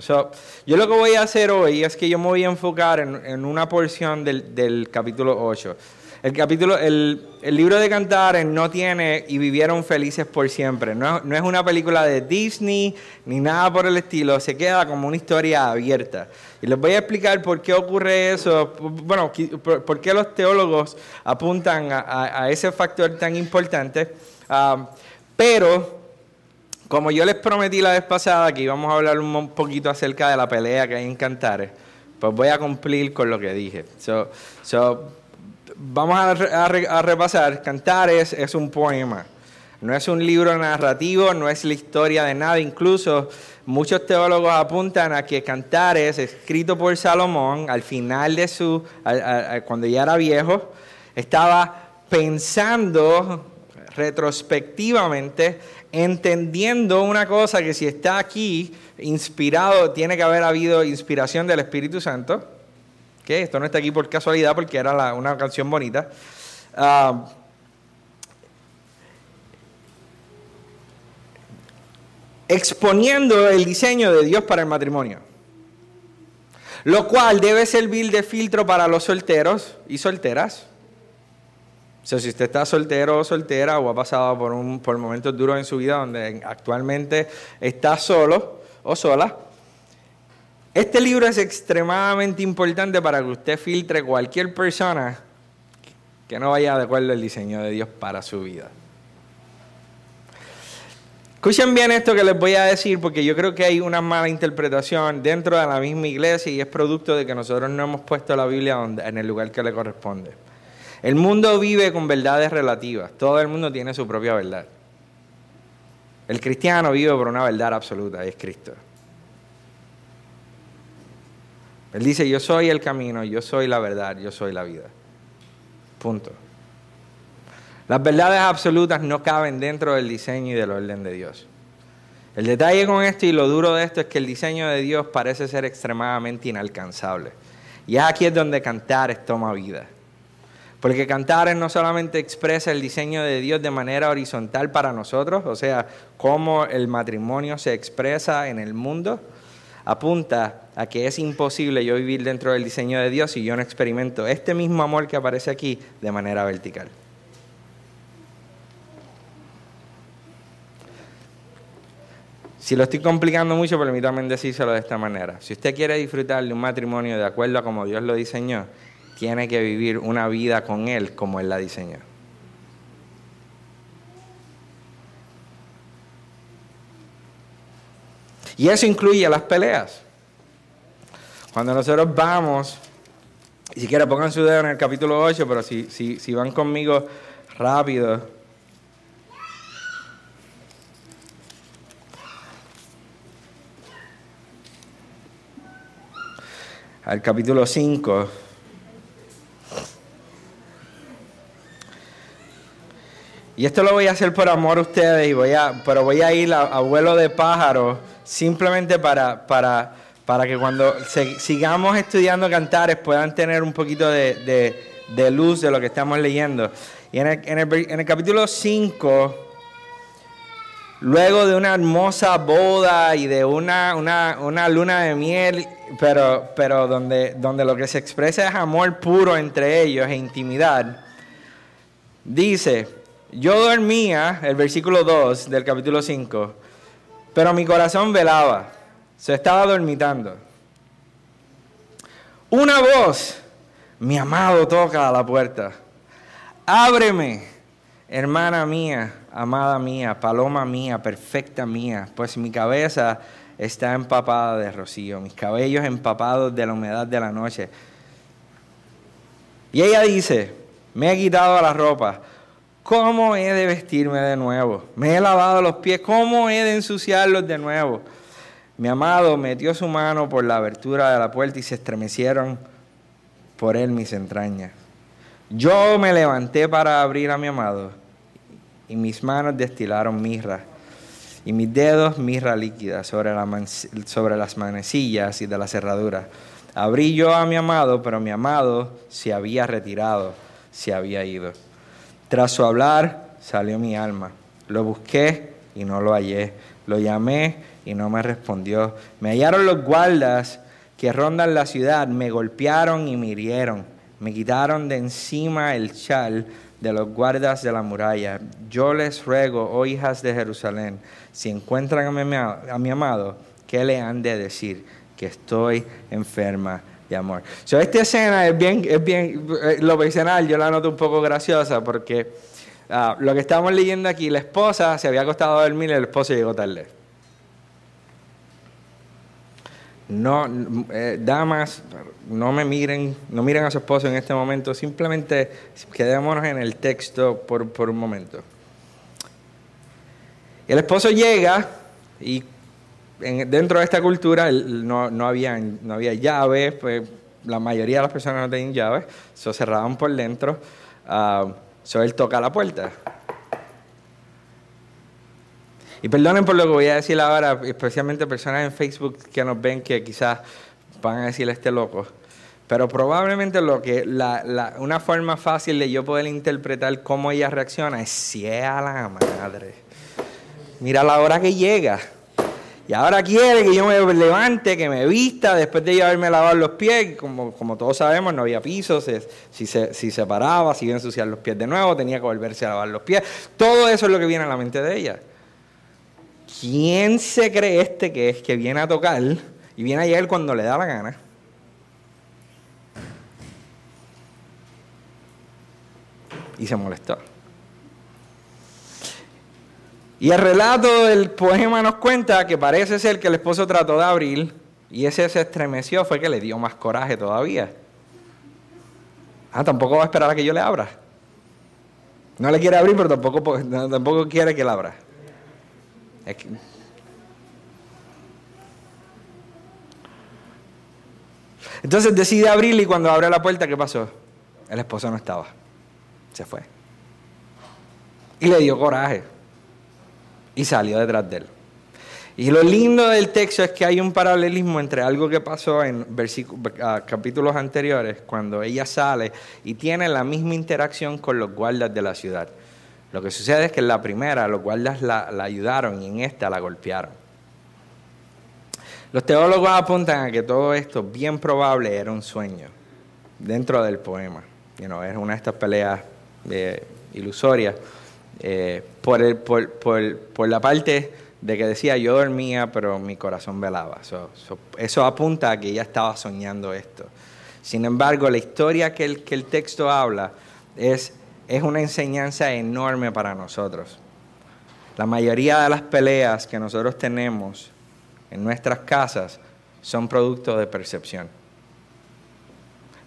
yo lo que voy a hacer hoy es que yo me voy a enfocar en, una porción del, capítulo 8. El capítulo, el, libro de Cantares no tiene y vivieron felices por siempre. No, no, es una película de Disney ni nada por el estilo. Se queda como una historia abierta. Y les voy a explicar por qué ocurre eso. Bueno, por, qué los teólogos apuntan a, ese factor tan importante. Ah, pero como yo les prometí la vez pasada que íbamos a hablar un poquito acerca de la pelea que hay en Cantares, pues voy a cumplir con lo que dije. vamos a, repasar. Cantares es un poema. No es un libro narrativo, no es la historia de nada. Incluso muchos teólogos apuntan a que Cantares, escrito por Salomón, al final de su, cuando ya era viejo, estaba pensando retrospectivamente entendiendo una cosa que si está aquí inspirado, tiene que haber habido inspiración del Espíritu Santo. que Esto no está aquí por casualidad porque era una canción bonita. Ah, exponiendo el diseño de Dios para el matrimonio. Lo cual debe servir de filtro para los solteros y solteras si usted está soltero o soltera o ha pasado por, un, por momentos duros en su vida donde actualmente está solo o sola, este libro es extremadamente importante para que usted filtre cualquier persona que no vaya de acuerdo al diseño de Dios para su vida. Escuchen bien esto que les voy a decir porque yo creo que hay una mala interpretación dentro de la misma iglesia y es producto de que nosotros no hemos puesto la Biblia en el lugar que le corresponde. El mundo vive con verdades relativas. Todo el mundo tiene su propia verdad. El cristiano vive por una verdad absoluta y es Cristo. Él dice, yo soy el camino, yo soy la verdad, yo soy la vida. Punto. Las verdades absolutas no caben dentro del diseño y del orden de Dios. El detalle con esto y lo duro de esto es que el diseño de Dios parece ser extremadamente inalcanzable. Y aquí es donde cantar toma vida. Porque Cantares no solamente expresa el diseño de Dios de manera horizontal para nosotros, o sea, cómo el matrimonio se expresa en el mundo, apunta a que es imposible yo vivir dentro del diseño de Dios si yo no experimento este mismo amor que aparece aquí de manera vertical. Si lo estoy complicando mucho, permítame decírselo de esta manera. Si usted quiere disfrutar de un matrimonio de acuerdo a como Dios lo diseñó, tiene que vivir una vida con Él como Él la diseñó. Y eso incluye las peleas. Cuando nosotros vamos, y si quieren pongan su dedo en el capítulo 8, pero si, si, si van conmigo rápido. Al capítulo 5. Y esto lo voy a hacer por amor a ustedes, y voy a, pero voy a ir a, vuelo de pájaro simplemente para, para, para que cuando sigamos estudiando cantares puedan tener un poquito de, luz de lo que estamos leyendo. Y en el, en el, capítulo 5, luego de una hermosa boda y de una, una, luna de miel, pero, pero donde, donde lo que se expresa es amor puro entre ellos e intimidad, dice, yo dormía, el versículo 2 del capítulo 5, pero mi corazón velaba, se estaba dormitando. Una voz, mi amado toca a la puerta. Ábreme, hermana mía, amada mía, paloma mía, perfecta mía, pues mi cabeza está empapada de rocío, mis cabellos empapados de la humedad de la noche. Y ella dice, me he quitado la ropa ¿Cómo he de vestirme de nuevo? Me he lavado los pies, ¿cómo he de ensuciarlos de nuevo? Mi amado metió su mano por la abertura de la puerta y se estremecieron por él mis entrañas. Yo me levanté para abrir a mi amado y mis manos destilaron mirra y mis dedos mirra líquida sobre, sobre las manecillas y de la cerradura. Abrí yo a mi amado, pero mi amado se había retirado, se había ido. Tras su hablar salió mi alma. Lo busqué y no lo hallé. Lo llamé y no me respondió. Me hallaron los guardas que rondan la ciudad, me golpearon y me hirieron. Me quitaron de encima el chal de los guardas de la muralla. Yo les ruego, oh hijas de Jerusalén, si encuentran a mi, amado, ¿qué le han de decir? Que estoy enferma de amor. So, esta escena es bien, es bien, eh, lo personal yo la noto un poco graciosa porque ah, lo que estamos leyendo aquí, la esposa se había acostado a dormir y el esposo llegó tarde. No, eh, damas, no me miren, no miren a su esposo en este momento, simplemente quedémonos en el texto por, un momento. El esposo llega y dentro de esta cultura no, no, había, no había llaves, pues la mayoría de las personas no tenían llaves, se cerraban por dentro, uh, él toca la puerta. Y perdonen por lo que voy a decir ahora, especialmente personas en Facebook que nos ven que quizás van a decir este loco. Pero probablemente lo que la, una forma fácil de yo poder interpretar cómo ella reacciona es si a la madre. Mira la hora que llega. Y ahora quiere que yo me levante, que me vista, después de yo haberme lavado los pies. Como, como todos sabemos, no había pisos. Si se, si se paraba, si iba a ensuciar los pies de nuevo, tenía que volverse a lavar los pies. Todo eso es lo que viene a la mente de ella. ¿quién se cree este que es que viene a tocar y viene a llegar cuando le da la gana? Y se molestó. Y el relato del poema nos cuenta que parece ser que el esposo trató de abrir y ese se estremeció, fue que le dio más coraje todavía. Ah, tampoco va a esperar a que yo le abra. No le quiere abrir, pero tampoco, tampoco quiere que la abra. Entonces decide abrirle y cuando abre la puerta, ¿qué pasó? El esposo no estaba. Se fue. Y le dio coraje. Y salió detrás de él. Y lo lindo del texto es que hay un paralelismo entre algo que pasó en capítulos anteriores, cuando ella sale y tiene la misma interacción con los guardas de la ciudad. Lo que sucede es que en la primera los guardas la, ayudaron y en esta la golpearon. Los teólogos apuntan a que todo esto bien probable era un sueño dentro del poema. You es una de estas peleas eh, ilusorias eh, por, por, la parte de que decía yo dormía pero mi corazón velaba. eso apunta a que ella estaba soñando esto. Sin embargo, la historia que el, que el texto habla es es una enseñanza enorme para nosotros. La mayoría de las peleas que nosotros tenemos en nuestras casas son producto de percepción.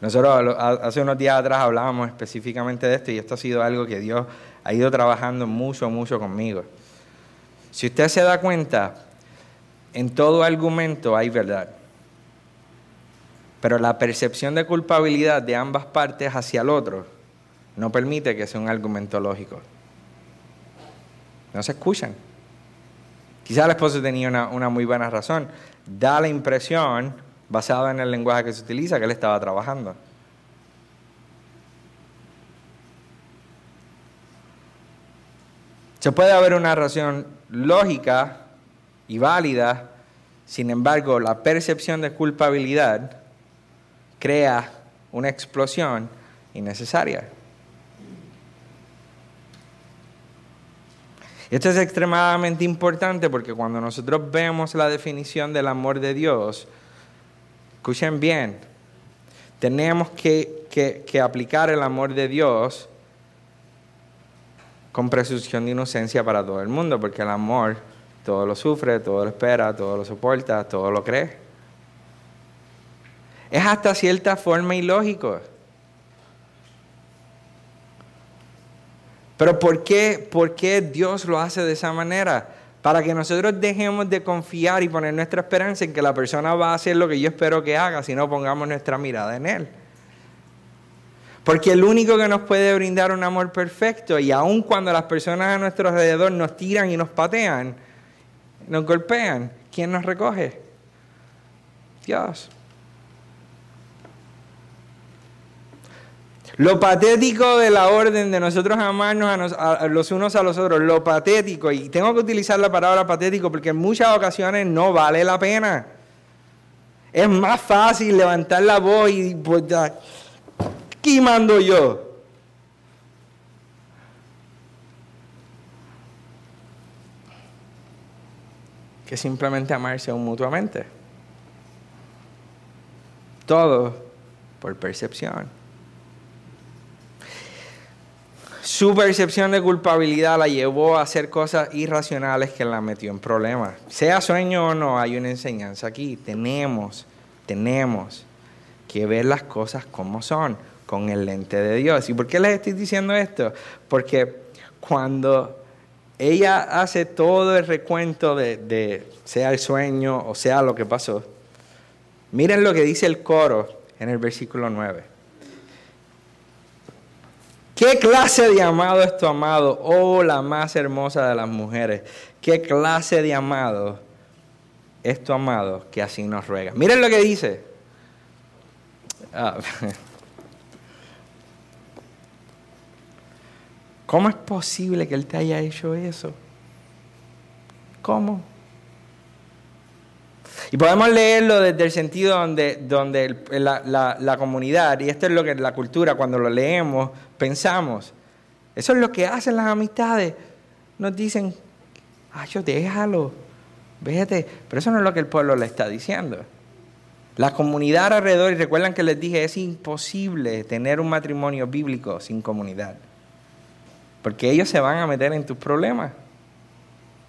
Nosotros hace unos días atrás hablábamos específicamente de esto y esto ha sido algo que Dios ha ido trabajando mucho, mucho conmigo. Si usted se da cuenta, en todo argumento hay verdad. Pero la percepción de culpabilidad de ambas partes hacia el otro no permite que sea un argumento lógico. No se escuchan. Quizá el esposo tenía una, una muy buena razón. Da la impresión, basada en el lenguaje que se utiliza, que él estaba trabajando. Se puede haber una razón lógica y válida, sin embargo, la percepción de culpabilidad crea una explosión innecesaria. Esto es extremadamente importante porque cuando nosotros vemos la definición del amor de Dios, escuchen bien, tenemos que, que aplicar el amor de Dios con presunción de inocencia para todo el mundo, porque el amor todo lo sufre, todo lo espera, todo lo soporta, todo lo cree. Es hasta cierta forma ilógico. Pero ¿por qué, ¿por qué Dios lo hace de esa manera? Para que nosotros dejemos de confiar y poner nuestra esperanza en que la persona va a hacer lo que yo espero que haga, si no pongamos nuestra mirada en Él. Porque el único que nos puede brindar un amor perfecto, y aun cuando las personas a nuestro alrededor nos tiran y nos patean, nos golpean, ¿quién nos recoge? Dios. Lo patético de la orden de nosotros amarnos a, los unos a los otros, lo patético, y tengo que utilizar la palabra patético porque en muchas ocasiones no vale la pena. Es más fácil levantar la voz y pues, ¿qué mando yo? Que simplemente amarse mutuamente. Todo por percepción. Su percepción de culpabilidad la llevó a hacer cosas irracionales que la metió en problemas. Sea sueño o no, hay una enseñanza aquí. Tenemos, tenemos que ver las cosas como son, con el lente de Dios. ¿Y por qué les estoy diciendo esto? Porque cuando ella hace todo el recuento de, de sea el sueño o sea lo que pasó, miren lo que dice el coro en el versículo 9. ¿Qué clase de amado es tu amado? Oh, la más hermosa de las mujeres. ¿Qué clase de amado es tu amado que así nos ruega? Miren lo que dice. Ah, ¿Cómo es posible que Él te haya hecho eso? ¿Cómo? Y podemos leerlo desde el sentido donde, donde la, comunidad, y esto es lo que la cultura, cuando lo leemos, pensamos. Eso es lo que hacen las amistades. Nos dicen, ay, yo déjalo, vete. Pero eso no es lo que el pueblo le está diciendo. La comunidad alrededor, y recuerdan que les dije, es imposible tener un matrimonio bíblico sin comunidad. Porque ellos se van a meter en tus problemas.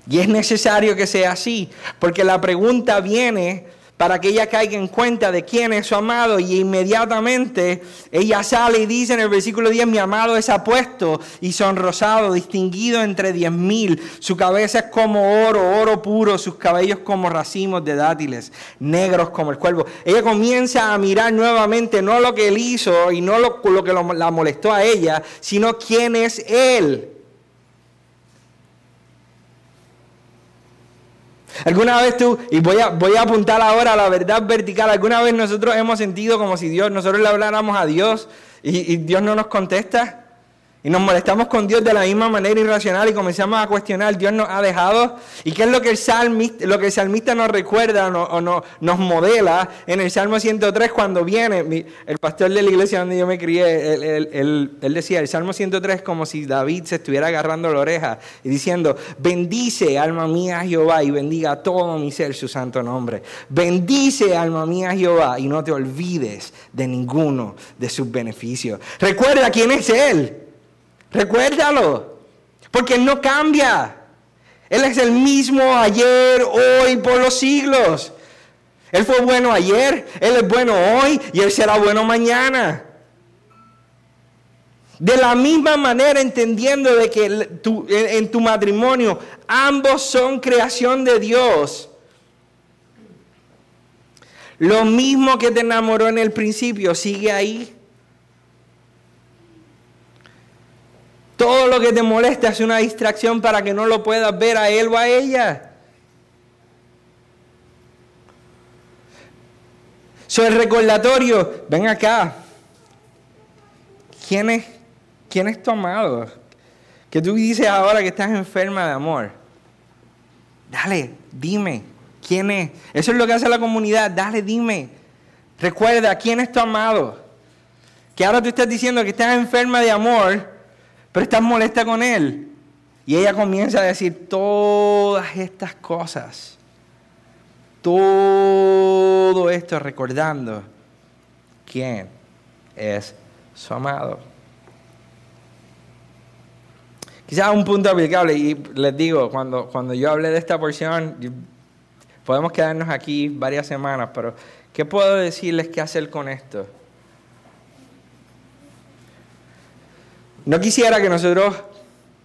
Y es necesario que sea así, porque la pregunta viene para que ella caiga en cuenta de quién es su amado y inmediatamente ella sale y dice en el versículo 10, mi amado es apuesto y sonrosado, distinguido entre diez mil, su cabeza es como oro, oro puro, sus cabellos como racimos de dátiles, negros como el cuervo. Ella comienza a mirar nuevamente no lo que él hizo y no lo, lo que la molestó a ella, sino quién es él. ¿Alguna vez tú, y voy a, voy a apuntar ahora a la verdad vertical, alguna vez nosotros hemos sentido como si Dios, nosotros le habláramos a Dios y, y Dios no nos contesta? Y nos molestamos con Dios de la misma manera irracional y comenzamos a cuestionar, Dios nos ha dejado. ¿Y qué es lo que el salmista, lo que el salmista nos recuerda o nos modela en el Salmo 103 cuando viene? el pastor de la iglesia donde yo me crié, él, decía, el Salmo 103 es como si David se estuviera agarrando la oreja y diciendo, bendice alma mía Jehová y bendiga todo mi ser su santo nombre. Bendice alma mía Jehová y no te olvides de ninguno de sus beneficios. Recuerda quién es Él. Recuérdalo, porque Él no cambia. Él es el mismo ayer, hoy, por los siglos. Él fue bueno ayer, Él es bueno hoy y Él será bueno mañana. De la misma manera entendiendo de que en tu matrimonio ambos son creación de Dios. Lo mismo que te enamoró en el principio sigue ahí. Todo lo que te molesta es una distracción para que no lo puedas ver a él o a ella. Soy el recordatorio, ven acá. ¿Quién es, ¿Quién es tu amado? Que tú dices ahora que estás enferma de amor. Dale, dime, ¿quién es? Eso es lo que hace la comunidad, dale, dime. Recuerda, ¿quién es tu amado? Que ahora tú estás diciendo que estás enferma de amor pero estás molesta con él. Y ella comienza a decir todas estas cosas. Todo esto recordando quién es su amado. Quizás un punto aplicable, y les digo, cuando, cuando yo hablé de esta porción, podemos quedarnos aquí varias semanas, pero ¿qué puedo decirles qué hacer con esto? No quisiera que nosotros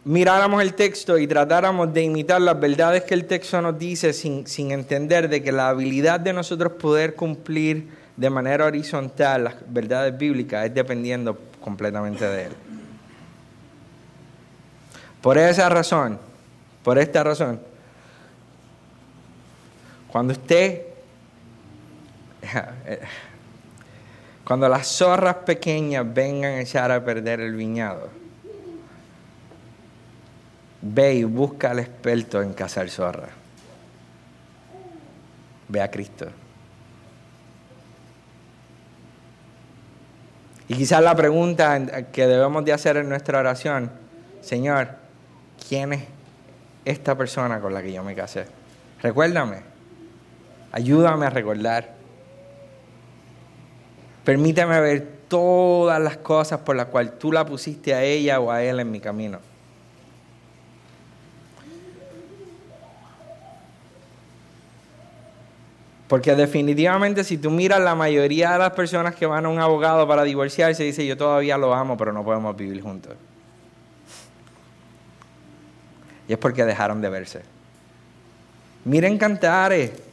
miráramos el texto y tratáramos de imitar las verdades que el texto nos dice sin, sin, entender de que la habilidad de nosotros poder cumplir de manera horizontal las verdades bíblicas es dependiendo completamente de Él. Por esa razón, por esta razón, cuando usted... Cuando las zorras pequeñas vengan a echar a perder el viñado, ve y busca al experto en cazar zorras. Ve a Cristo. Y quizás la pregunta que debemos de hacer en nuestra oración, Señor, ¿quién es esta persona con la que yo me casé? Recuérdame, ayúdame a recordar. Permítame ver todas las cosas por las cuales tú la pusiste a ella o a él en mi camino. Porque definitivamente si tú miras la mayoría de las personas que van a un abogado para divorciarse, dice yo todavía lo amo, pero no podemos vivir juntos. Y es porque dejaron de verse. Miren Cantares.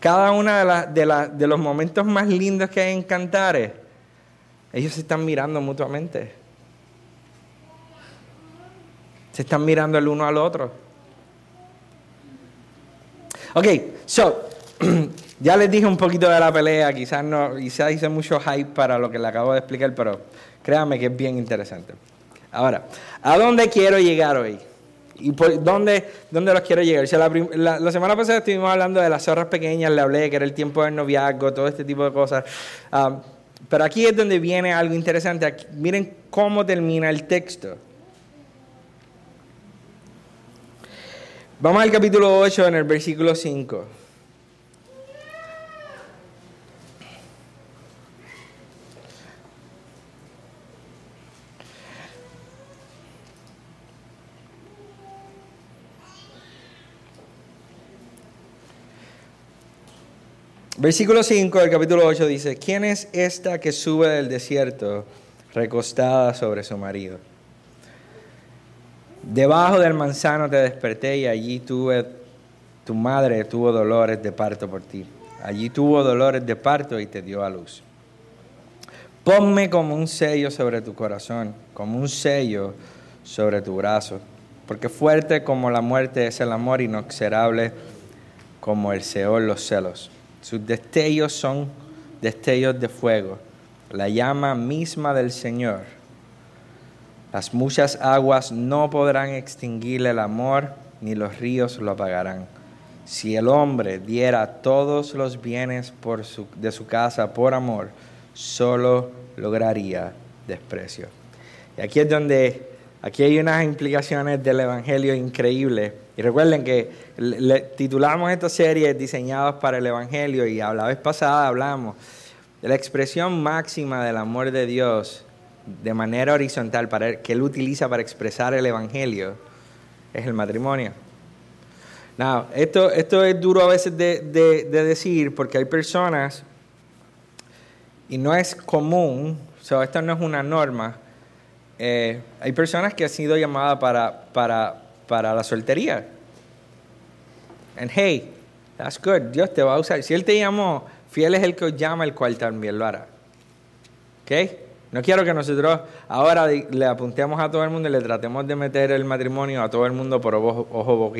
Cada uno de, de los momentos más lindos que hay en Cantares, ellos se están mirando mutuamente. Se están mirando el uno al otro. Ok, so, ya les dije un poquito de la pelea, quizás no, quizás hice mucho hype para lo que le acabo de explicar, pero créanme que es bien interesante. Ahora, ¿a dónde quiero llegar hoy? ¿Y por dónde, dónde los quiero llegar? la, semana pasada estuvimos hablando de las zorras pequeñas, le hablé que era el tiempo del noviazgo, todo este tipo de cosas. Um, pero aquí es donde viene algo interesante. miren cómo termina el texto. Vamos al capítulo 8 en el versículo 5. Versículo 5 del capítulo 8 dice, ¿quién es esta que sube del desierto recostada sobre su marido? Debajo del manzano te desperté y allí tuve, tu madre tuvo dolores de parto por ti. Allí tuvo dolores de parto y te dio a luz. Ponme como un sello sobre tu corazón, como un sello sobre tu brazo, porque fuerte como la muerte es el amor, inoxerable como el Seol los celos. Sus destellos son destellos de fuego, la llama misma del Señor. Las muchas aguas no podrán extinguir el amor, ni los ríos lo apagarán. Si el hombre diera todos los bienes por de su casa por amor, solo lograría desprecio. Y aquí es donde, aquí hay unas implicaciones del Evangelio increíbles y recuerden que titulamos esta serie Diseñados para el Evangelio y la vez pasada hablamos de la expresión máxima del amor de Dios de manera horizontal para, que Él utiliza para expresar el Evangelio es el matrimonio. Now, esto, esto es duro a veces de, decir porque hay personas, y no es común, o esto no es una norma, eh, hay personas que han sido llamadas para, para para la soltería. And hey, that's good. Dios te va a usar. Si Él te llamó, fiel es el que os llama, el cual también lo hará. ¿Ok? No quiero que nosotros ahora le apuntemos a todo el mundo y le tratemos de meter el matrimonio a todo el mundo por ojo, ojo.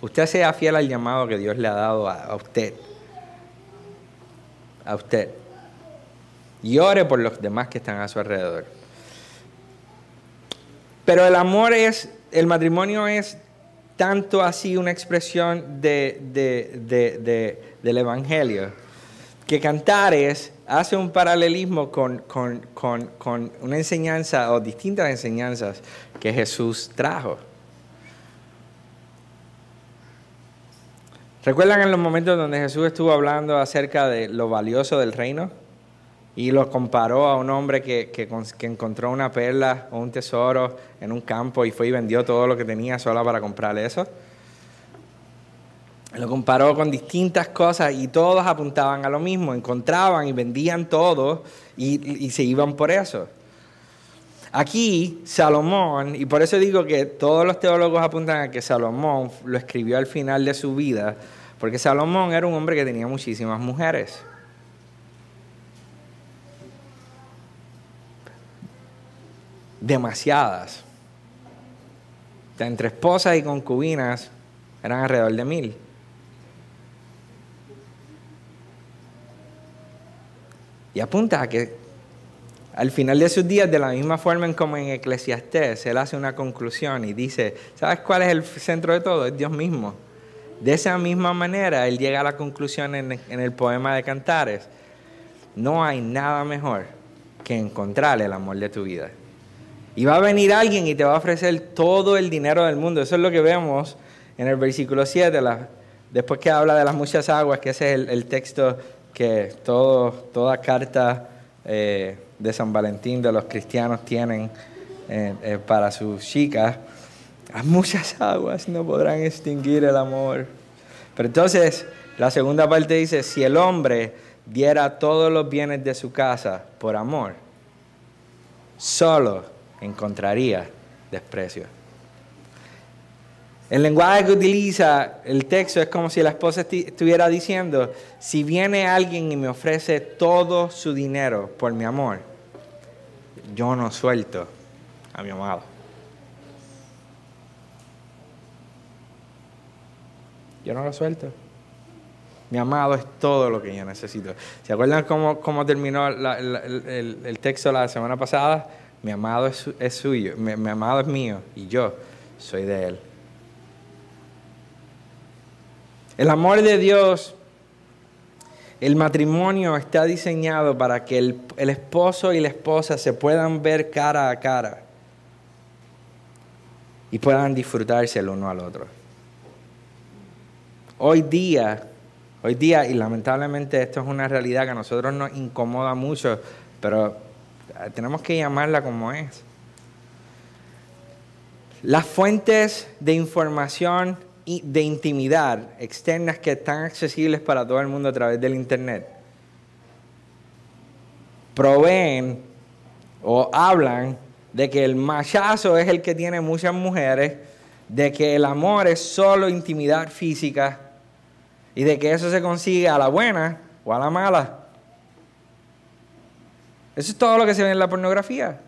Usted sea fiel al llamado que Dios le ha dado a, a usted. A usted. Y ore por los demás que están a su alrededor. Pero el amor es el matrimonio es tanto así una expresión de, del Evangelio, que Cantares hace un paralelismo con, con, una enseñanza o distintas enseñanzas que Jesús trajo. ¿Recuerdan en los momentos donde Jesús estuvo hablando acerca de lo valioso del reino? Y lo comparó a un hombre que, que, encontró una perla o un tesoro en un campo y fue y vendió todo lo que tenía solo para comprar eso. Lo comparó con distintas cosas y todos apuntaban a lo mismo, encontraban y vendían todo y, y se iban por eso. Aquí Salomón, y por eso digo que todos los teólogos apuntan a que Salomón lo escribió al final de su vida, porque Salomón era un hombre que tenía muchísimas mujeres. Demasiadas. Entre esposas y concubinas eran alrededor de mil. Y apunta a que al final de sus días, de la misma forma en como en Eclesiastés, él hace una conclusión y dice, ¿sabes cuál es el centro de todo? Es Dios mismo. De esa misma manera, él llega a la conclusión en, en el poema de Cantares, no hay nada mejor que encontrar el amor de tu vida. Y va a venir alguien y te va a ofrecer todo el dinero del mundo. Eso es lo que vemos en el versículo 7, después que habla de las muchas aguas, que ese es el, texto que toda carta eh, de San Valentín de los cristianos tienen eh, eh, para sus chicas. Las muchas aguas no podrán extinguir el amor. Pero entonces, la segunda parte dice, si el hombre diera todos los bienes de su casa por amor, solo encontraría desprecio. El lenguaje que utiliza el texto es como si la esposa estuviera diciendo, si viene alguien y me ofrece todo su dinero por mi amor, yo no suelto a mi amado. Yo no lo suelto. Mi amado es todo lo que yo necesito. ¿Se acuerdan cómo, terminó el, texto la semana pasada? Mi amado es, suyo, mi amado es mío y yo soy de él. El amor de Dios, el matrimonio está diseñado para que el, esposo y la esposa se puedan ver cara a cara y puedan disfrutarse el uno al otro. Hoy día, hoy día, y lamentablemente esto es una realidad que a nosotros nos incomoda mucho, pero tenemos que llamarla como es. Las fuentes de información de intimidad externas que están accesibles para todo el mundo a través del Internet proveen o hablan de que el machazo es el que tiene muchas mujeres, de que el amor es solo intimidad física y de que eso se consigue a la buena o a la mala. Eso es todo lo que se ve en la pornografía.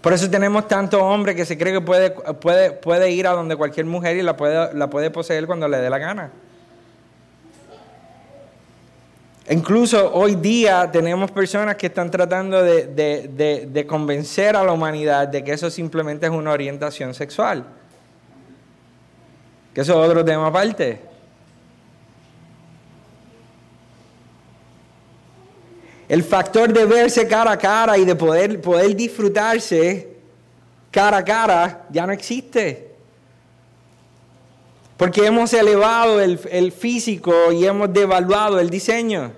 Por eso tenemos tanto hombre que se cree que puede, puede, puede ir a donde cualquier mujer y la puede, la puede poseer cuando le dé la gana. Incluso hoy día tenemos personas que están tratando de, de, convencer a la humanidad de que eso simplemente es una orientación sexual. Que eso es otro tema aparte. El factor de verse cara a cara y de poder, poder disfrutarse cara a cara ya no existe. Porque hemos elevado el, el físico y hemos devaluado el diseño.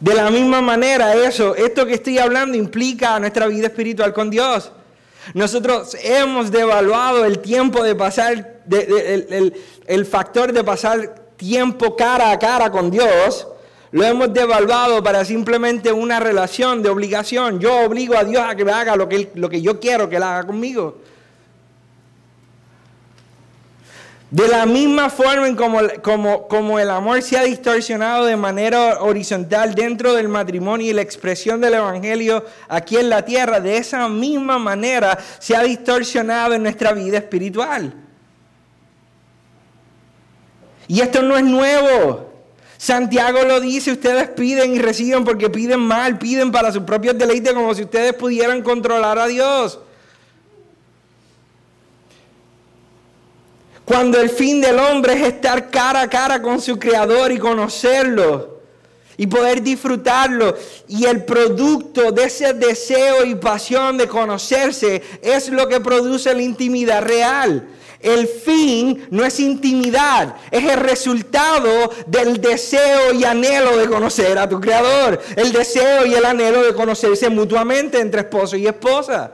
De la misma manera, eso, esto que estoy hablando implica nuestra vida espiritual con Dios. Nosotros hemos devaluado el tiempo de pasar, el, factor de pasar tiempo cara a cara con Dios, lo hemos devaluado para simplemente una relación de obligación. Yo obligo a Dios a que me haga lo que, lo que yo quiero que Él haga conmigo. De la misma forma en como, como, como, el amor se ha distorsionado de manera horizontal dentro del matrimonio y la expresión del Evangelio aquí en la tierra, de esa misma manera se ha distorsionado en nuestra vida espiritual. Y esto no es nuevo. Santiago lo dice, ustedes piden y reciben porque piden mal, piden para sus propios deleites como si ustedes pudieran controlar a Dios. Cuando el fin del hombre es estar cara a cara con su creador y conocerlo y poder disfrutarlo. Y el producto de ese deseo y pasión de conocerse es lo que produce la intimidad real. El fin no es intimidad, es el resultado del deseo y anhelo de conocer a tu creador. El deseo y el anhelo de conocerse mutuamente entre esposo y esposa.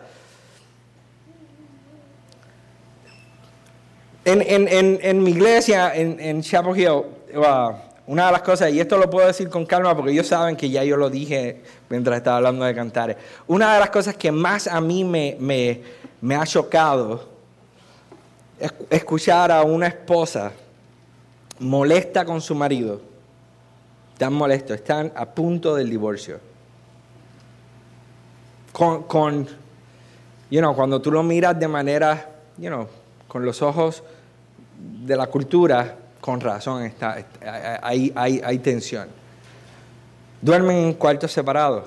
En, mi iglesia, en, Chapel Hill, uh, una de las cosas, y esto lo puedo decir con calma porque ellos saben que ya yo lo dije mientras estaba hablando de cantar, una de las cosas que más a mí me, me ha chocado es escuchar a una esposa molesta con su marido, tan molesto, están a punto del divorcio. Con, con you know, cuando tú lo miras de manera, you know, con los ojos de la cultura, con razón, está, hay, hay, hay tensión. Duermen en cuartos separados.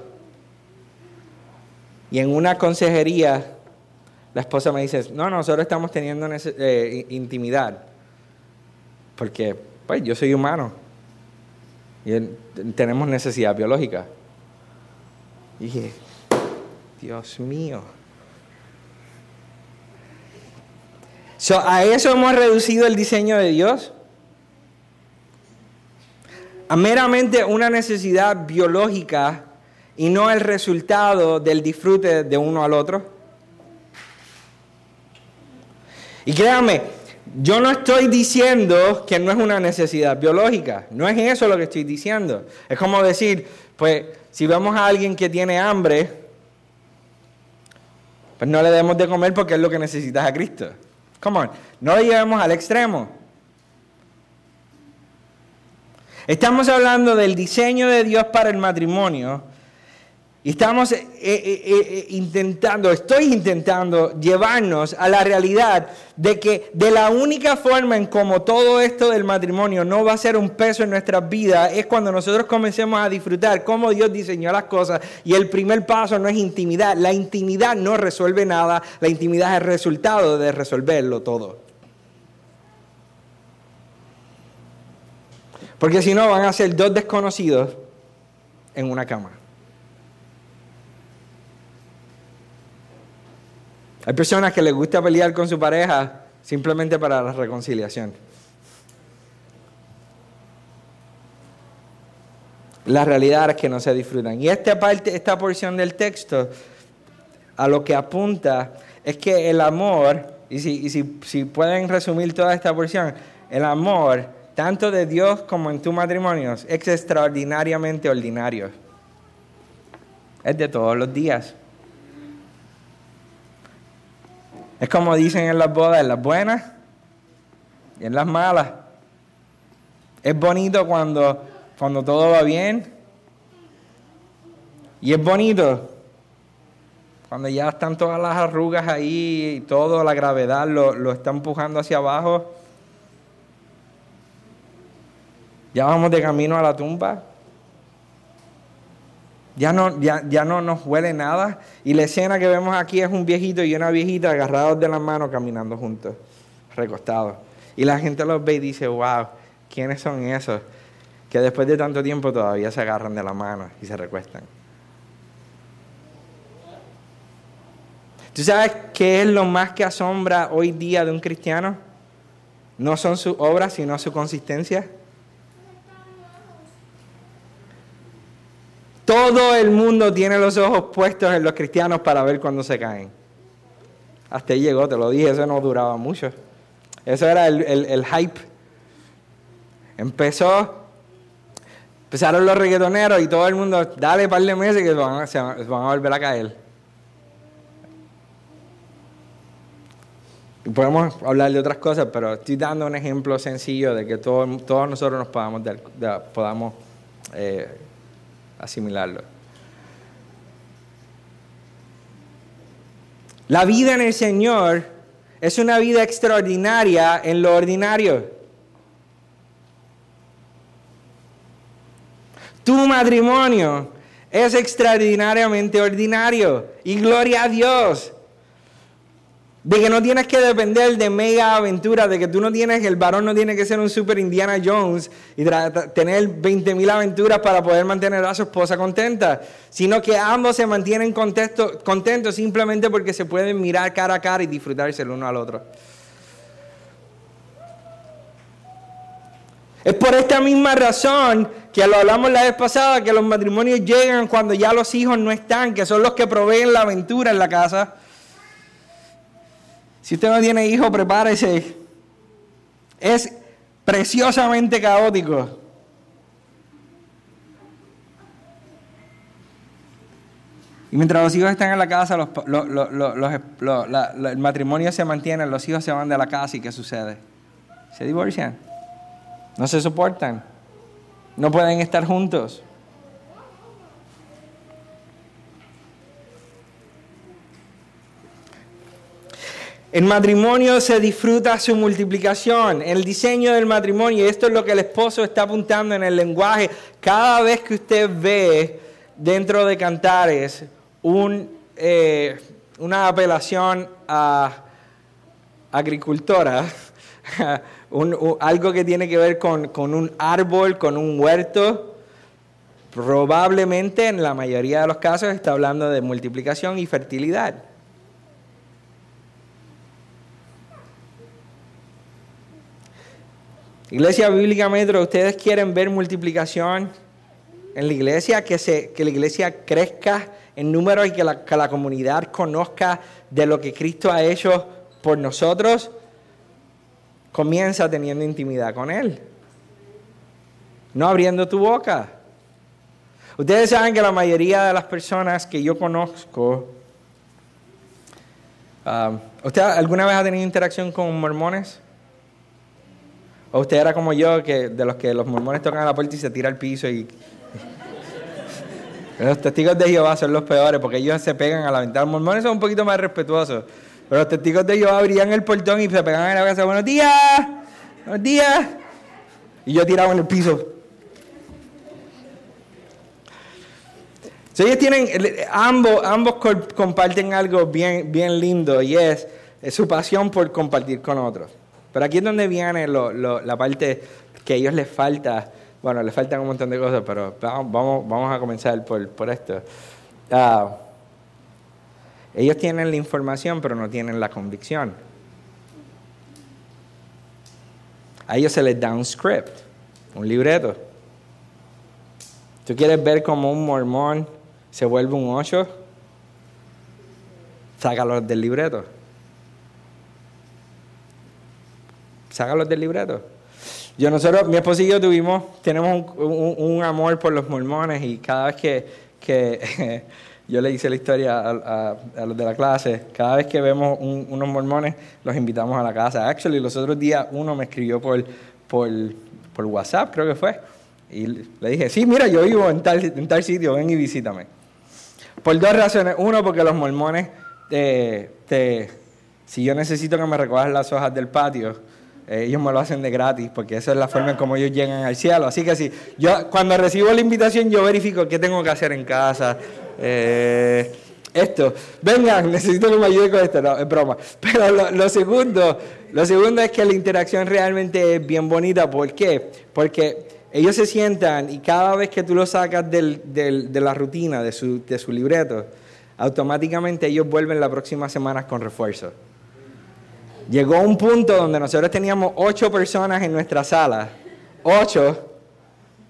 Y en una consejería, la esposa me dice, no, nosotros estamos teniendo eh, intimidad. Porque, pues, yo soy humano. Y tenemos necesidad biológica. Y dije, Dios mío. ¿A eso hemos reducido el diseño de Dios? A meramente una necesidad biológica y no el resultado del disfrute de uno al otro. Y créanme, yo no estoy diciendo que no es una necesidad biológica, no es eso lo que estoy diciendo. Es como decir, pues si vemos a alguien que tiene hambre, pues no le debemos de comer porque es lo que necesitas a Cristo. Come on, no lo llevemos al extremo. Estamos hablando del diseño de Dios para el matrimonio y estamos eh, eh, eh, intentando, estoy intentando llevarnos a la realidad de que de la única forma en como todo esto del matrimonio no va a ser un peso en nuestras vidas es cuando nosotros comencemos a disfrutar cómo Dios diseñó las cosas y el primer paso no es intimidad. La intimidad no resuelve nada, la intimidad es el resultado de resolverlo todo. Porque si no van a ser dos desconocidos en una cama. Hay personas que les gusta pelear con su pareja simplemente para la reconciliación. La realidad es que no se disfrutan. Y esta parte, esta porción del texto, a lo que apunta es que el amor, y si, si pueden resumir toda esta porción, el amor, tanto de Dios como en tu matrimonio, es extraordinariamente ordinario. Es de todos los días. Es como dicen en las bodas, en las buenas y en las malas. Es bonito cuando, cuando todo va bien. Y es bonito cuando ya están todas las arrugas ahí y todo, la gravedad lo, lo está empujando hacia abajo. Ya vamos de camino a la tumba. Ya no, ya, ya no nos huele nada. Y la escena que vemos aquí es un viejito y una viejita agarrados de las manos caminando juntos, recostados. Y la gente los ve y dice, wow, ¿quiénes son esos? Que después de tanto tiempo todavía se agarran de la mano y se recuestan. ¿Tú sabes qué es lo más que asombra hoy día de un cristiano? No son sus obras, sino su consistencia. Todo el mundo tiene los ojos puestos en los cristianos para ver cuándo se caen. Hasta ahí llegó, te lo dije, eso no duraba mucho. Eso era el, hype. Empezó, empezaron los reggaetoneros y todo el mundo, dale un par de meses que van, se van a volver a caer. Podemos hablar de otras cosas, pero estoy dando un ejemplo sencillo de que todos, todos nosotros nos podamos, podamos eh, asimilarlo. La vida en el Señor es una vida extraordinaria en lo ordinario. Tu matrimonio es extraordinariamente ordinario y gloria a Dios. De que no tienes que depender de mega aventuras, de que tú no tienes, el varón no tiene que ser un super Indiana Jones y tener 20.000 aventuras para poder mantener a su esposa contenta, sino que ambos se mantienen contentos simplemente porque se pueden mirar cara a cara y disfrutarse el uno al otro. Es por esta misma razón que lo hablamos la vez pasada, que los matrimonios llegan cuando ya los hijos no están, que son los que proveen la aventura en la casa. Si usted no tiene hijo, prepárese. Es preciosamente caótico. Y mientras los hijos están en la casa, el matrimonio se mantiene, los hijos se van de la casa y ¿qué sucede? Se divorcian. No se soportan. No pueden estar juntos. El matrimonio se disfruta su multiplicación, el diseño del matrimonio, y esto es lo que el esposo está apuntando en el lenguaje. Cada vez que usted ve dentro de Cantares un, eh, una apelación a agricultora, algo que tiene que ver con, con un árbol, con un huerto, probablemente en la mayoría de los casos está hablando de multiplicación y fertilidad. Iglesia Bíblica Metro, ¿ustedes quieren ver multiplicación en la iglesia? Que, se, que la iglesia crezca en número y que la, que la comunidad conozca de lo que Cristo ha hecho por nosotros. Comienza teniendo intimidad con Él. No abriendo tu boca. Ustedes saben que la mayoría de las personas que yo conozco, ah, ¿usted alguna vez ha tenido interacción con mormones? ¿O usted era como yo, que de los que los mormones tocan a la puerta y se tira al piso y... los testigos de Jehová son los peores porque ellos se pegan a la ventana. Los mormones son un poquito más respetuosos. Pero los testigos de Jehová abrían el portón y se pegaban en la casa. Buenos días, buenos días. Y yo tiraba en el piso. ellos tienen, ambos, ambos comparten algo bien, bien lindo y es su pasión por compartir con otros. Pero aquí es donde viene la parte que a ellos les falta. Bueno, les faltan un montón de cosas, pero vamos, vamos a comenzar por, esto. Ah, ellos tienen la información, pero no tienen la convicción. A ellos se les da un script, un libreto. ¿Tú quieres ver cómo un mormón se vuelve un ocho? Sácalo del libreto. Sácalos del libreto. Yo, nosotros, mi esposo y yo tuvimos, tenemos un, amor por los mormones y cada vez que, yo le hice la historia a, los de la clase, cada vez que vemos unos mormones, los invitamos a la casa. Actually, los otros días uno me escribió por, por, por WhatsApp, creo que fue, y le dije, sí, mira, yo vivo en tal, en tal sitio, ven y visítame. Por dos razones. Uno, porque los mormones, te, si yo necesito que me recojas las hojas del patio, eh, ellos me lo hacen de gratis, porque esa es la forma en cómo ellos llegan al cielo. Así que sí, yo cuando recibo la invitación, yo verifico qué tengo que hacer en casa. Eh, esto, vengan, necesito que me ayude con esto, no, es broma. Pero lo, segundo, lo segundo es que la interacción realmente es bien bonita. ¿Por qué? Porque ellos se sientan y cada vez que tú lo sacas del, de la rutina, de su, de su libreto, automáticamente ellos vuelven la próxima semana con refuerzo. Llegó un punto donde nosotros teníamos ocho personas en nuestra sala, ocho,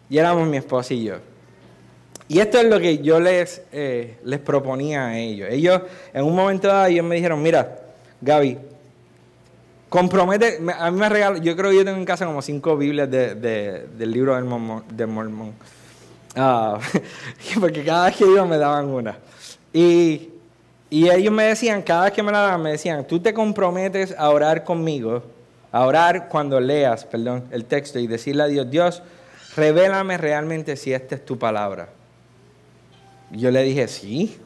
y éramos mi esposa y yo. Y esto es lo que yo les, eh, les proponía a ellos. Ellos, en un momento dado, ellos me dijeron, mira, Gaby, compromete, a mí me regalan, yo creo que yo tengo en casa como cinco Biblias del libro del Mormón. Mormón. Ah, porque cada vez que iba me daban una. Y y ellos me decían, cada vez que me la daban, me decían, tú te comprometes a orar conmigo, a orar cuando leas, perdón, el texto y decirle a Dios, Dios, revélame realmente si esta es tu palabra. yo le dije, sí.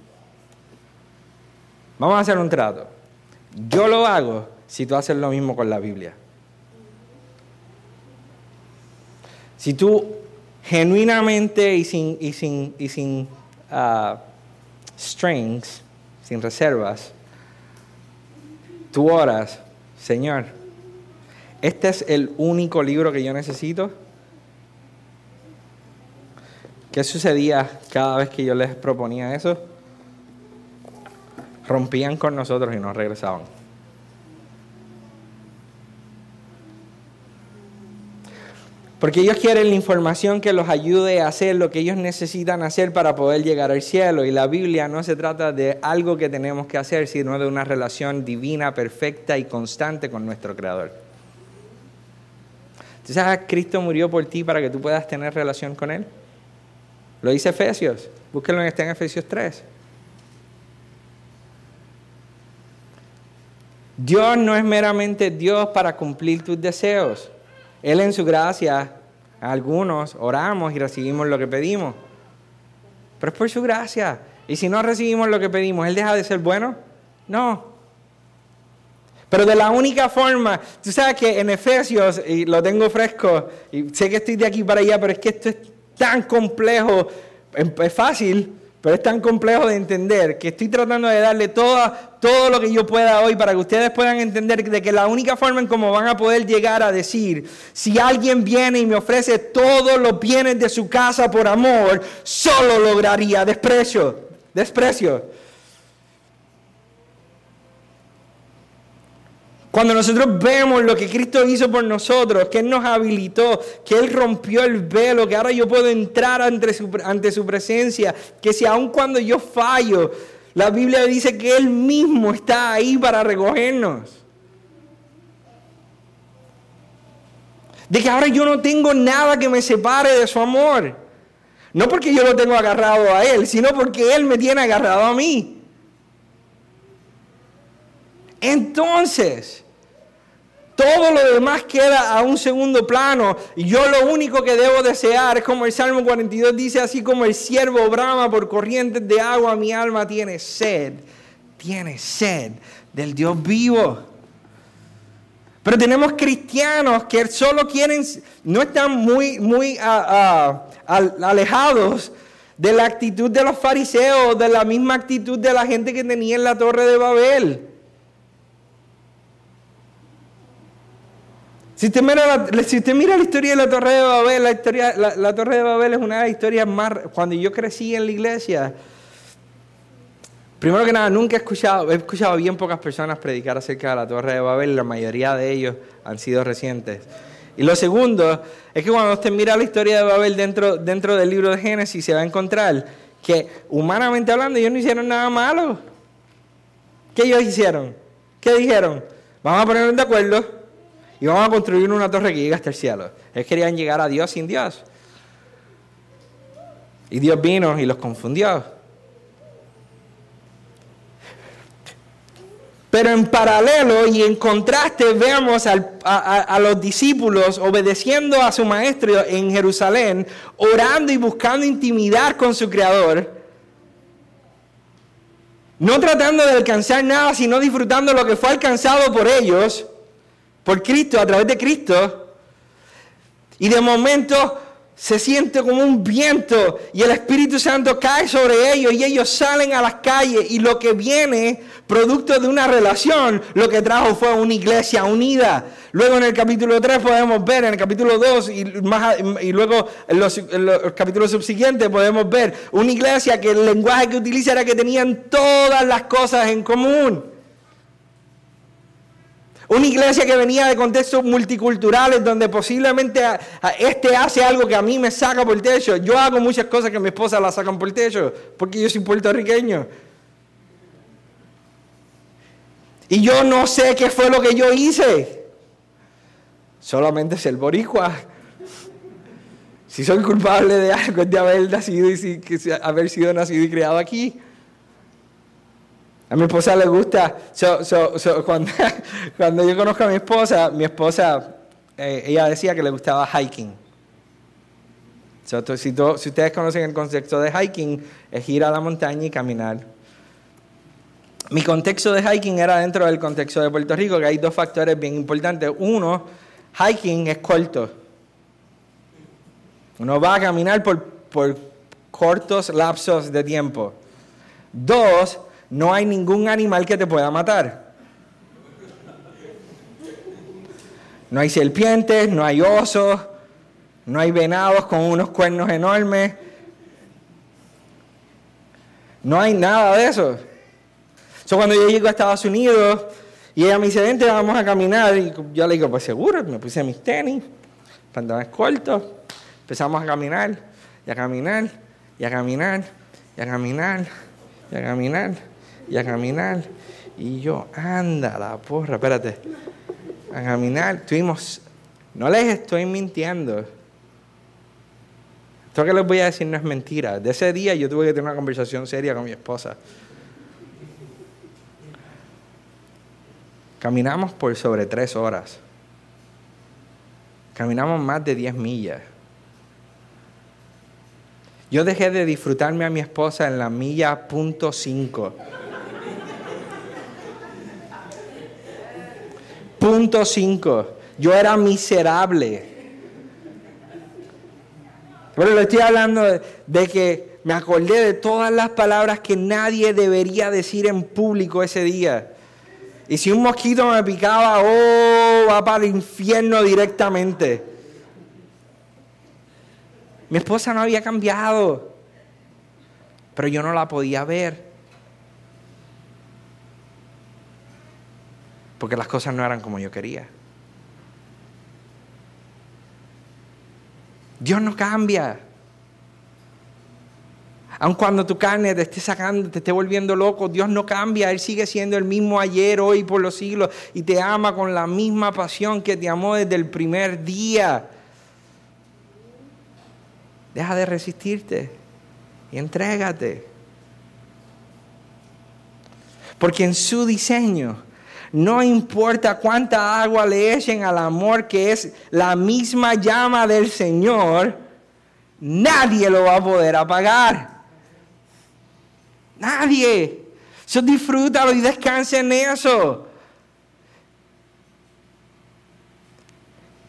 Vamos a hacer un trato. Yo lo hago si tú haces lo mismo con la Biblia. Si tú genuinamente y sin, y sin, y sin ah, strings, sin reservas, tú oras, Señor, este es el único libro que yo necesito. ¿Qué sucedía cada vez que yo les proponía eso? Rompían con nosotros y nos regresaban. Porque ellos quieren la información que los ayude a hacer lo que ellos necesitan hacer para poder llegar al cielo. Y la Biblia no se trata de algo que tenemos que hacer, sino de una relación divina, perfecta y constante con nuestro Creador. ¿Tú sabes, Cristo murió por ti para que tú puedas tener relación con Él? Lo dice Efesios. Búsquelo en, está en Efesios 3. Dios no es meramente Dios para cumplir tus deseos. Él en su gracia, algunos oramos y recibimos lo que pedimos. Pero es por su gracia. Y si no recibimos lo que pedimos, ¿Él deja de ser bueno? No. Pero de la única forma, tú sabes que en Efesios, y lo tengo fresco, y sé que estoy de aquí para allá, pero es que esto es tan complejo, es fácil, pero es tan complejo de entender que estoy tratando de darle todo, lo que yo pueda hoy para que ustedes puedan entender de que la única forma en cómo van a poder llegar a decir, si alguien viene y me ofrece todos los bienes de su casa por amor, solo lograría desprecio, desprecio. Cuando nosotros vemos lo que Cristo hizo por nosotros, que Él nos habilitó, que Él rompió el velo, que ahora yo puedo entrar ante su, presencia, que si aun cuando yo fallo, la Biblia dice que Él mismo está ahí para recogernos. De que ahora yo no tengo nada que me separe de su amor. No porque yo lo tengo agarrado a Él, sino porque Él me tiene agarrado a mí. Entonces, todo lo demás queda a un segundo plano. Y yo lo único que debo desear es como el Salmo 42 dice, así como el siervo brama por corrientes de agua, mi alma tiene sed, tiene sed del Dios vivo. Pero tenemos cristianos que solo quieren, no están muy, muy ah, alejados de la actitud de los fariseos, de la misma actitud de la gente que tenía en la torre de Babel. Si usted, mira la, si usted mira la historia de la Torre de Babel, la, historia, la, Torre de Babel es una de las historias más... Cuando yo crecí en la iglesia, primero que nada, nunca he escuchado, he escuchado bien pocas personas predicar acerca de la Torre de Babel, la mayoría de ellos han sido recientes. Y lo segundo es que cuando usted mira la historia de Babel dentro, dentro del libro de Génesis, se va a encontrar que humanamente hablando ellos no hicieron nada malo. ¿Qué ellos hicieron? ¿Qué dijeron? Vamos a ponernos de acuerdo y vamos a construir una torre que llegue hasta el cielo. Ellos querían llegar a Dios sin Dios. Y Dios vino y los confundió. Pero en paralelo y en contraste vemos a, los discípulos obedeciendo a su maestro en Jerusalén, orando y buscando intimidar con su Creador. No tratando de alcanzar nada, sino disfrutando lo que fue alcanzado por ellos por Cristo, a través de Cristo. Y de momento se siente como un viento y el Espíritu Santo cae sobre ellos y ellos salen a las calles y lo que viene, producto de una relación, lo que trajo fue una iglesia unida. Luego en el capítulo 3 podemos ver, en el capítulo 2 y, más, y luego los, en los capítulos subsiguientes podemos ver una iglesia que el lenguaje que utiliza era que tenían todas las cosas en común. Una iglesia que venía de contextos multiculturales donde posiblemente este hace algo que a mí me saca por el techo. Yo hago muchas cosas que mi esposa la sacan por el techo porque yo soy puertorriqueño. Y yo no sé qué fue lo que yo hice. Solamente ser boricua. Si soy culpable de algo es de haber nacido y haber sido nacido y criado aquí. A mi esposa le gusta, cuando, yo conozco a mi esposa, mi esposa, eh, ella decía que le gustaba hiking. si, si, ustedes conocen el concepto de hiking, es ir a la montaña y caminar. Mi contexto de hiking era dentro del contexto de Puerto Rico, que hay dos factores bien importantes. Uno, hiking es corto. Uno va a caminar por, por cortos lapsos de tiempo. Dos, no hay ningún animal que te pueda matar. No hay serpientes, no hay osos, no hay venados con unos cuernos enormes. No hay nada de eso. So, cuando yo llego a Estados Unidos y ella me dice, vente, vamos a caminar, y yo le digo, pues seguro, me puse mis tenis, pantalones cortos, empezamos a caminar, y a caminar, y a caminar, y a caminar, y a caminar y a caminar. Y yo, anda, la porra, espérate. A caminar, tuvimos, no les estoy mintiendo. Esto que les voy a decir no es mentira. De ese día yo tuve que tener una conversación seria con mi esposa. Caminamos por sobre tres horas. Caminamos más de diez millas. Yo dejé de disfrutarme a mi esposa en la milla punto cinco. Punto 5. Yo era miserable. Pero le estoy hablando de, que me acordé de todas las palabras que nadie debería decir en público ese día. Y si un mosquito me picaba, oh, va para el infierno directamente. Mi esposa no había cambiado, pero yo no la podía ver. Porque las cosas no eran como yo quería. Dios no cambia. Aun cuando tu carne te esté sacando, te esté volviendo loco, Dios no cambia. Él sigue siendo el mismo ayer, hoy, por los siglos. Y te ama con la misma pasión que te amó desde el primer día. Deja de resistirte y entrégate. Porque en su diseño, no importa cuánta agua le echen al amor que es la misma llama del Señor, nadie lo va a poder apagar. Nadie. Eso disfrútalo y descansa en eso.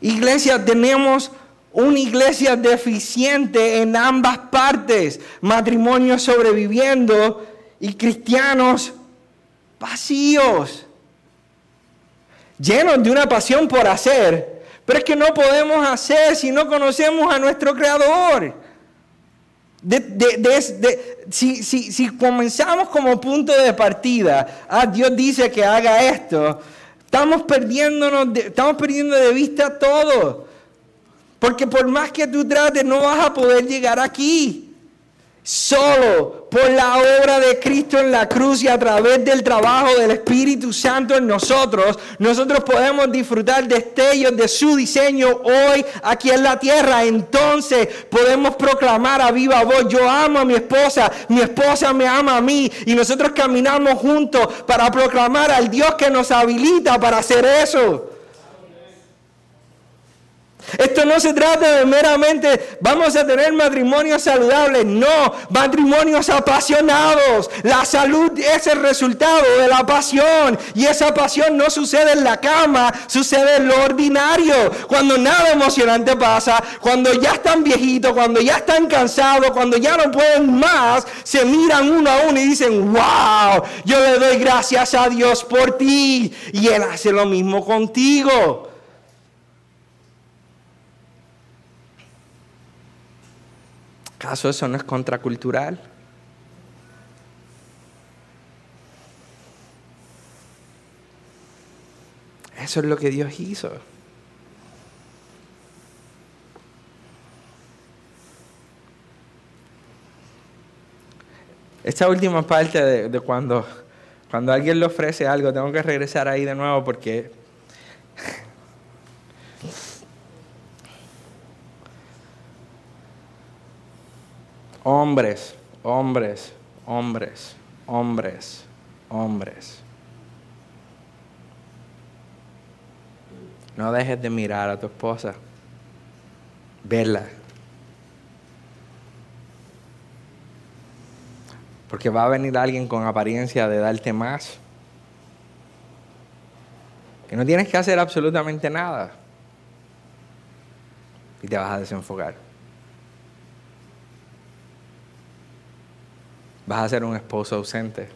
Iglesia, tenemos una iglesia deficiente en ambas partes. Matrimonios sobreviviendo y cristianos vacíos llenos de una pasión por hacer, pero es que no podemos hacer si no conocemos a nuestro Creador. si, si, comenzamos como punto de partida, ah, Dios dice que haga esto, estamos, perdiéndonos estamos perdiendo de vista todo. Porque por más que tú trates, no vas a poder llegar aquí. Solo por la obra de Cristo en la cruz y a través del trabajo del Espíritu Santo en nosotros, nosotros podemos disfrutar destellos de su diseño hoy aquí en la tierra. Entonces podemos proclamar a viva voz, yo amo a mi esposa, mi esposa me ama a mí y nosotros caminamos juntos para proclamar al Dios que nos habilita para hacer eso. Esto no se trata de meramente vamos a tener matrimonios saludables, no, matrimonios apasionados. La salud es el resultado de la pasión y esa pasión no sucede en la cama, sucede en lo ordinario. Cuando nada emocionante pasa, cuando ya están viejitos, cuando ya están cansados, cuando ya no pueden más, se miran uno a uno y dicen, wow, yo le doy gracias a Dios por ti y Él hace lo mismo contigo. ¿Acaso eso no es contracultural? Eso es lo que Dios hizo. Esta última parte de, de, cuando, cuando alguien le ofrece algo, tengo que regresar ahí de nuevo porque Hombres, hombres, hombres, hombres, hombres. No dejes de mirar a tu esposa. Verla. Porque va a venir alguien con apariencia de darte más. Que no tienes que hacer absolutamente nada. Y te vas a desenfocar. Vas a ser un esposo ausente.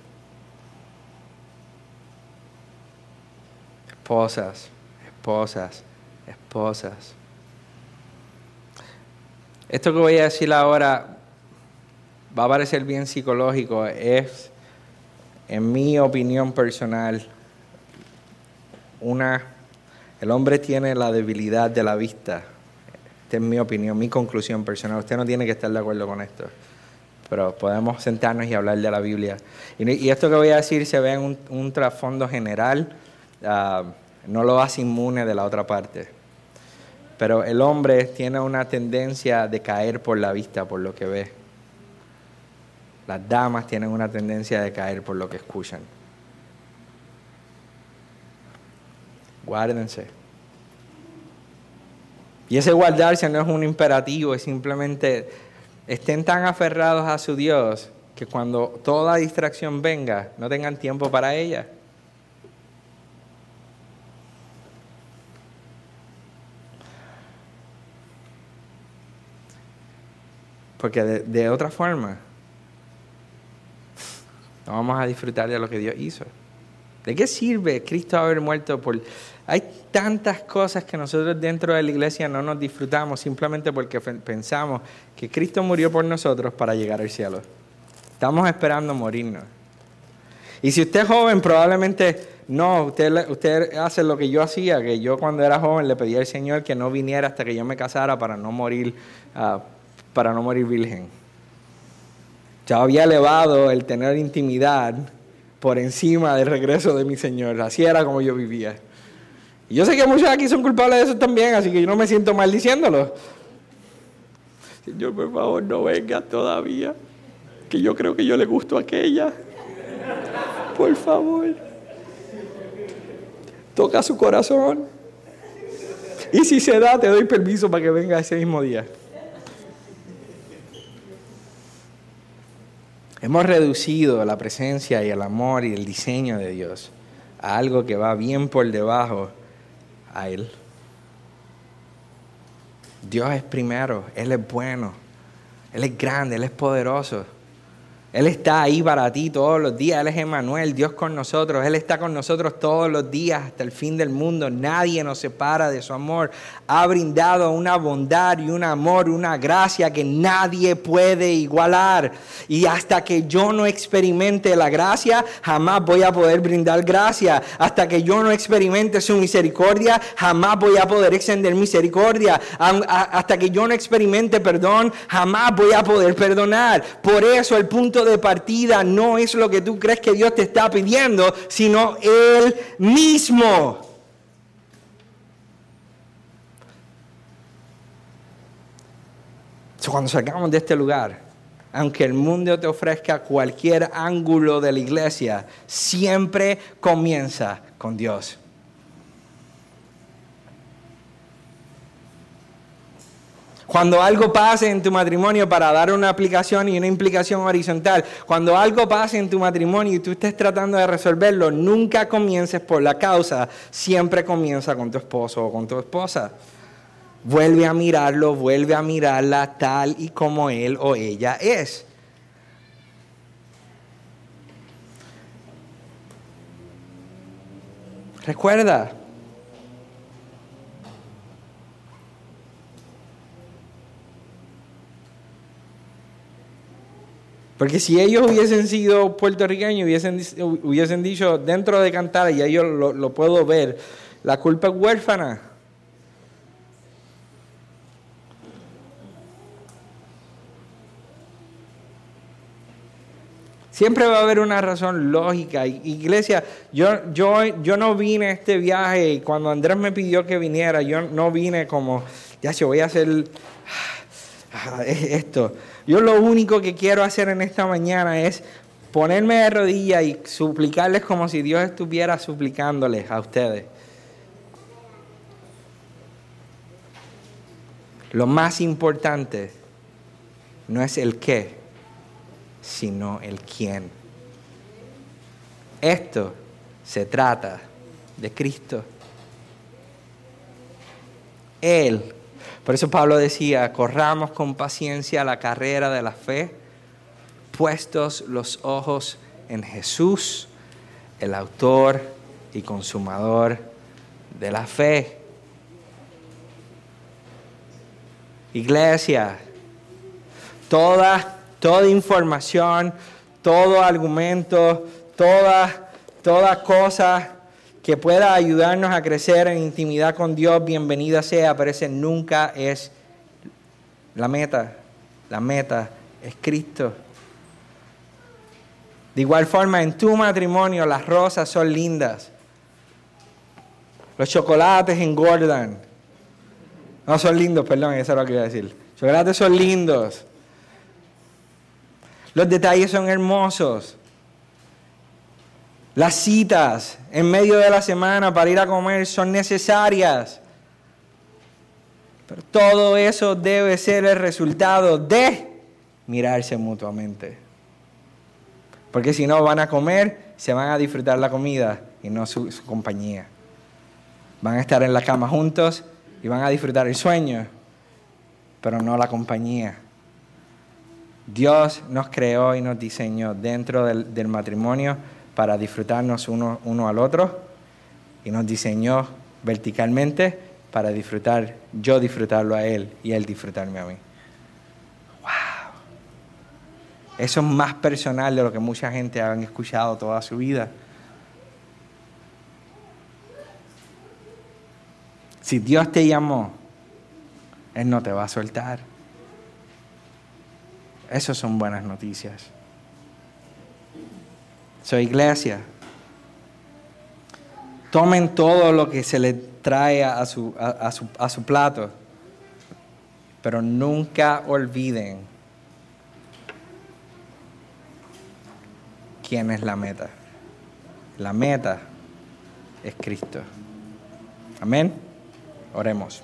Esposas, esposas, esposas. Esto que voy a decir ahora va a parecer bien psicológico, es, en mi opinión personal, una, el hombre tiene la debilidad de la vista. Esta es mi opinión, mi conclusión personal. Usted no tiene que estar de acuerdo con esto pero podemos sentarnos y hablar de la Biblia. Y, esto que voy a decir se ve en un, trasfondo general, ah, no lo hace inmune de la otra parte. Pero el hombre tiene una tendencia de caer por la vista, por lo que ve. Las damas tienen una tendencia de caer por lo que escuchan. Guárdense. Y ese guardarse no es un imperativo, es simplemente estén tan aferrados a su Dios que cuando toda distracción venga, no tengan tiempo para ella. Porque de, otra forma, no vamos a disfrutar de lo que Dios hizo. ¿De qué sirve Cristo haber muerto por... Hay tantas cosas que nosotros dentro de la iglesia no nos disfrutamos simplemente porque pensamos que Cristo murió por nosotros para llegar al cielo. Estamos esperando morirnos. Y si usted es joven, probablemente no, usted, usted hace lo que yo hacía, que yo cuando era joven le pedía al Señor que no viniera hasta que yo me casara para no morir, ah, para no morir virgen. Ya había elevado el tener intimidad por encima del regreso de mi Señor. Así era como yo vivía. Y yo sé que muchos aquí son culpables de eso también, así que yo no me siento mal diciéndolo. Señor, por favor, no venga todavía, que yo creo que yo le gusto a aquella. Por favor toca su corazón. Y si se da, te doy permiso para que venga ese mismo día. Hemos reducido la presencia y el amor y el diseño de Dios a algo que va bien por debajo a Él. Dios es primero, Él es bueno, Él es grande, Él es poderoso. Él está ahí para ti todos los días. Él es Emanuel, Dios con nosotros. Él está con nosotros todos los días hasta el fin del mundo. Nadie nos separa de su amor. Ha brindado una bondad y un amor, una gracia que nadie puede igualar. Y hasta que yo no experimente la gracia, jamás voy a poder brindar gracia. Hasta que yo no experimente su misericordia, jamás voy a poder extender misericordia. Hasta que yo no experimente perdón, jamás voy a poder perdonar. Por eso el punto de partida no es lo que tú crees que Dios te está pidiendo, sino Él mismo. cuando salgamos de este lugar, aunque el mundo te ofrezca cualquier ángulo de la iglesia, siempre comienza con Dios. Cuando algo pase en tu matrimonio, para dar una aplicación y una implicación horizontal, cuando algo pase en tu matrimonio y tú estés tratando de resolverlo, nunca comiences por la causa, siempre comienza con tu esposo o con tu esposa. Vuelve a mirarlo, vuelve a mirarla tal y como él o ella es. Recuerda, Porque si ellos hubiesen sido puertorriqueños, hubiesen, hubiesen dicho dentro de cantar, y yo lo, puedo ver, la culpa es huérfana. Siempre va a haber una razón lógica. Iglesia, yo, yo, yo no vine a este viaje y cuando Andrés me pidió que viniera, yo no vine como, ya se voy a hacer ah, esto. Yo lo único que quiero hacer en esta mañana es ponerme de rodillas y suplicarles como si Dios estuviera suplicándoles a ustedes. Lo más importante no es el qué, sino el quién. Esto se trata de Cristo. Él por eso Pablo decía, corramos con paciencia la carrera de la fe, puestos los ojos en Jesús, el autor y consumador de la fe. Iglesia, toda, toda información, todo argumento, toda, toda cosa que pueda ayudarnos a crecer en intimidad con Dios, bienvenida sea, pero ese nunca es la meta. La meta es Cristo. De igual forma, en tu matrimonio las rosas son lindas. Los chocolates engordan. No son lindos, perdón, eso es lo que iba a decir. Los chocolates son lindos. Los detalles son hermosos. Las citas en medio de la semana para ir a comer son necesarias. Pero todo eso debe ser el resultado de mirarse mutuamente. Porque si no van a comer, se van a disfrutar la comida y no su, compañía. Van a estar en la cama juntos y van a disfrutar el sueño, pero no la compañía. Dios nos creó y nos diseñó dentro del, matrimonio para disfrutarnos uno, uno al otro y nos diseñó verticalmente para disfrutar, yo disfrutarlo a Él y Él disfrutarme a mí. ¡Wow! Eso es más personal de lo que mucha gente ha escuchado toda su vida. Si Dios te llamó, Él no te va a soltar. Esas son buenas noticias. Soy iglesia. Tomen todo lo que se les trae a su, a, su, a su plato, pero nunca olviden quién es la meta. La meta es Cristo. Amén. Oremos.